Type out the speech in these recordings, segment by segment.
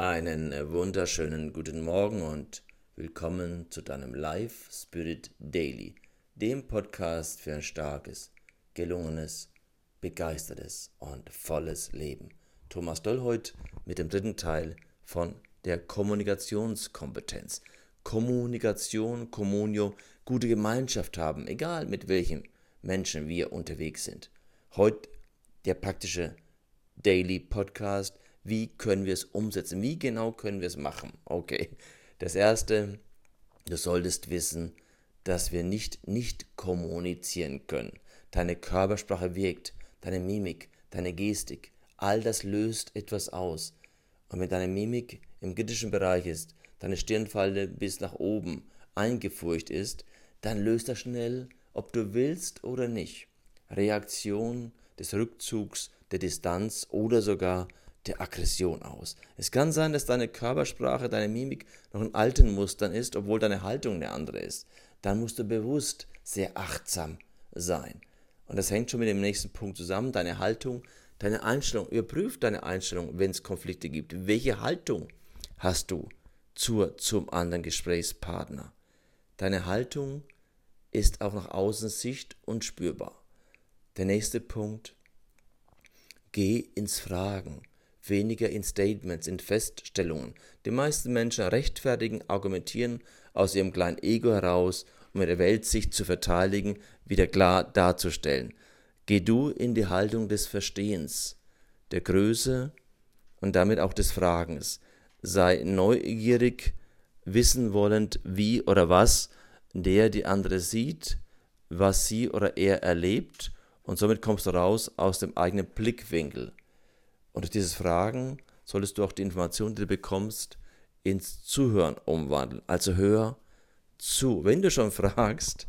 Einen wunderschönen guten Morgen und willkommen zu deinem Life Spirit Daily, dem Podcast für ein starkes, gelungenes, begeistertes und volles Leben. Thomas Dollholt mit dem dritten Teil von der Kommunikationskompetenz. Kommunikation, Communio, gute Gemeinschaft haben, egal mit welchem Menschen wir unterwegs sind. Heute der praktische Daily Podcast wie können wir es umsetzen? Wie genau können wir es machen? Okay. Das erste, du solltest wissen, dass wir nicht nicht kommunizieren können. Deine Körpersprache wirkt, deine Mimik, deine Gestik, all das löst etwas aus. Und wenn deine Mimik im kritischen Bereich ist, deine Stirnfalte bis nach oben eingefurcht ist, dann löst das schnell, ob du willst oder nicht. Reaktion des Rückzugs, der Distanz oder sogar der Aggression aus. Es kann sein, dass deine Körpersprache, deine Mimik noch in alten Mustern ist, obwohl deine Haltung eine andere ist. Dann musst du bewusst sehr achtsam sein. Und das hängt schon mit dem nächsten Punkt zusammen. Deine Haltung, deine Einstellung. Überprüf deine Einstellung, wenn es Konflikte gibt. Welche Haltung hast du zur, zum anderen Gesprächspartner? Deine Haltung ist auch nach außen sicht und spürbar. Der nächste Punkt. Geh ins Fragen weniger in Statements, in Feststellungen. Die meisten Menschen rechtfertigen, argumentieren aus ihrem kleinen Ego heraus, um ihre Weltsicht zu verteidigen, wieder klar darzustellen. Geh du in die Haltung des Verstehens, der Größe und damit auch des Fragens. Sei neugierig, wissen wollend, wie oder was der die andere sieht, was sie oder er erlebt, und somit kommst du raus aus dem eigenen Blickwinkel. Und durch dieses Fragen solltest du auch die Informationen, die du bekommst, ins Zuhören umwandeln. Also hör zu. Wenn du schon fragst,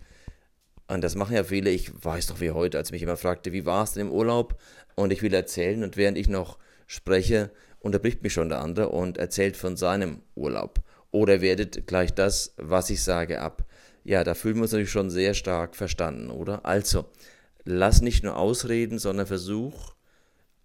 und das machen ja viele, ich weiß doch wie heute, als mich jemand fragte, wie war es denn im Urlaub? Und ich will erzählen, und während ich noch spreche, unterbricht mich schon der andere und erzählt von seinem Urlaub. Oder werdet gleich das, was ich sage, ab. Ja, da fühlen wir uns natürlich schon sehr stark verstanden, oder? Also, lass nicht nur ausreden, sondern versuch,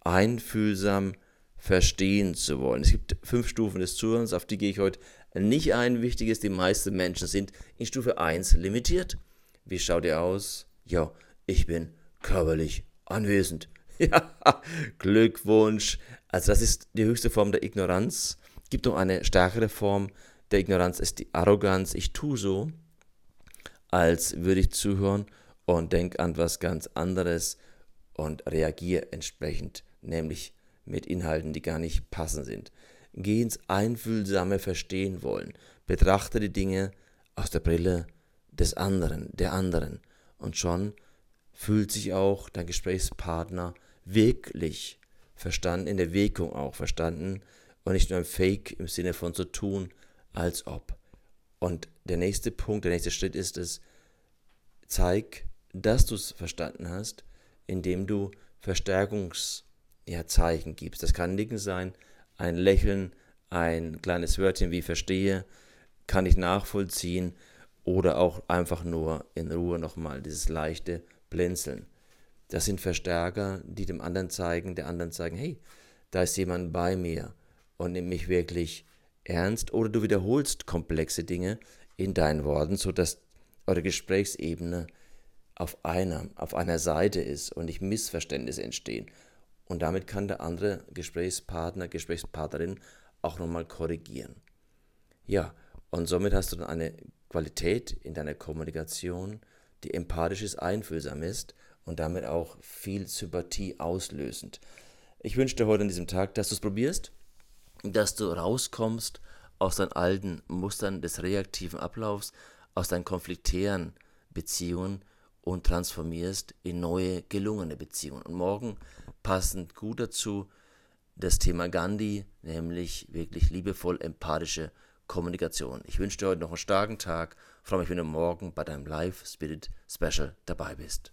einfühlsam verstehen zu wollen. Es gibt fünf Stufen des Zuhörens, auf die gehe ich heute nicht ein. Wichtig ist, die meisten Menschen sind in Stufe 1 limitiert. Wie schaut ihr aus? Ja, ich bin körperlich anwesend. Ja, Glückwunsch. Also das ist die höchste Form der Ignoranz. Es gibt noch eine stärkere Form der Ignoranz, ist die Arroganz. Ich tue so, als würde ich zuhören und denke an was ganz anderes und reagiere entsprechend nämlich mit Inhalten, die gar nicht passend sind. Geh ins einfühlsame Verstehen wollen. Betrachte die Dinge aus der Brille des anderen, der anderen. Und schon fühlt sich auch dein Gesprächspartner wirklich verstanden, in der Wirkung auch verstanden und nicht nur ein Fake im Sinne von zu tun, als ob. Und der nächste Punkt, der nächste Schritt ist es, zeig, dass du es verstanden hast, indem du Verstärkungs- ja, Zeichen gibst. Das kann Nicken sein, ein Lächeln, ein kleines Wörtchen wie verstehe, kann ich nachvollziehen oder auch einfach nur in Ruhe nochmal dieses leichte Blinzeln. Das sind Verstärker, die dem anderen zeigen, der anderen zeigen, hey, da ist jemand bei mir und nimmt mich wirklich ernst oder du wiederholst komplexe Dinge in deinen Worten, sodass eure Gesprächsebene auf einer, auf einer Seite ist und nicht Missverständnisse entstehen und damit kann der andere Gesprächspartner, Gesprächspartnerin auch nochmal korrigieren. Ja, und somit hast du dann eine Qualität in deiner Kommunikation, die empathisch ist, einfühlsam ist und damit auch viel Sympathie auslösend. Ich wünsche dir heute an diesem Tag, dass du es probierst, dass du rauskommst aus deinen alten Mustern des reaktiven Ablaufs, aus deinen konfliktären Beziehungen und transformierst in neue, gelungene Beziehungen. Und morgen passend gut dazu das Thema Gandhi, nämlich wirklich liebevoll empathische Kommunikation. Ich wünsche dir heute noch einen starken Tag. Freue mich, wenn du morgen bei deinem Live Spirit Special dabei bist.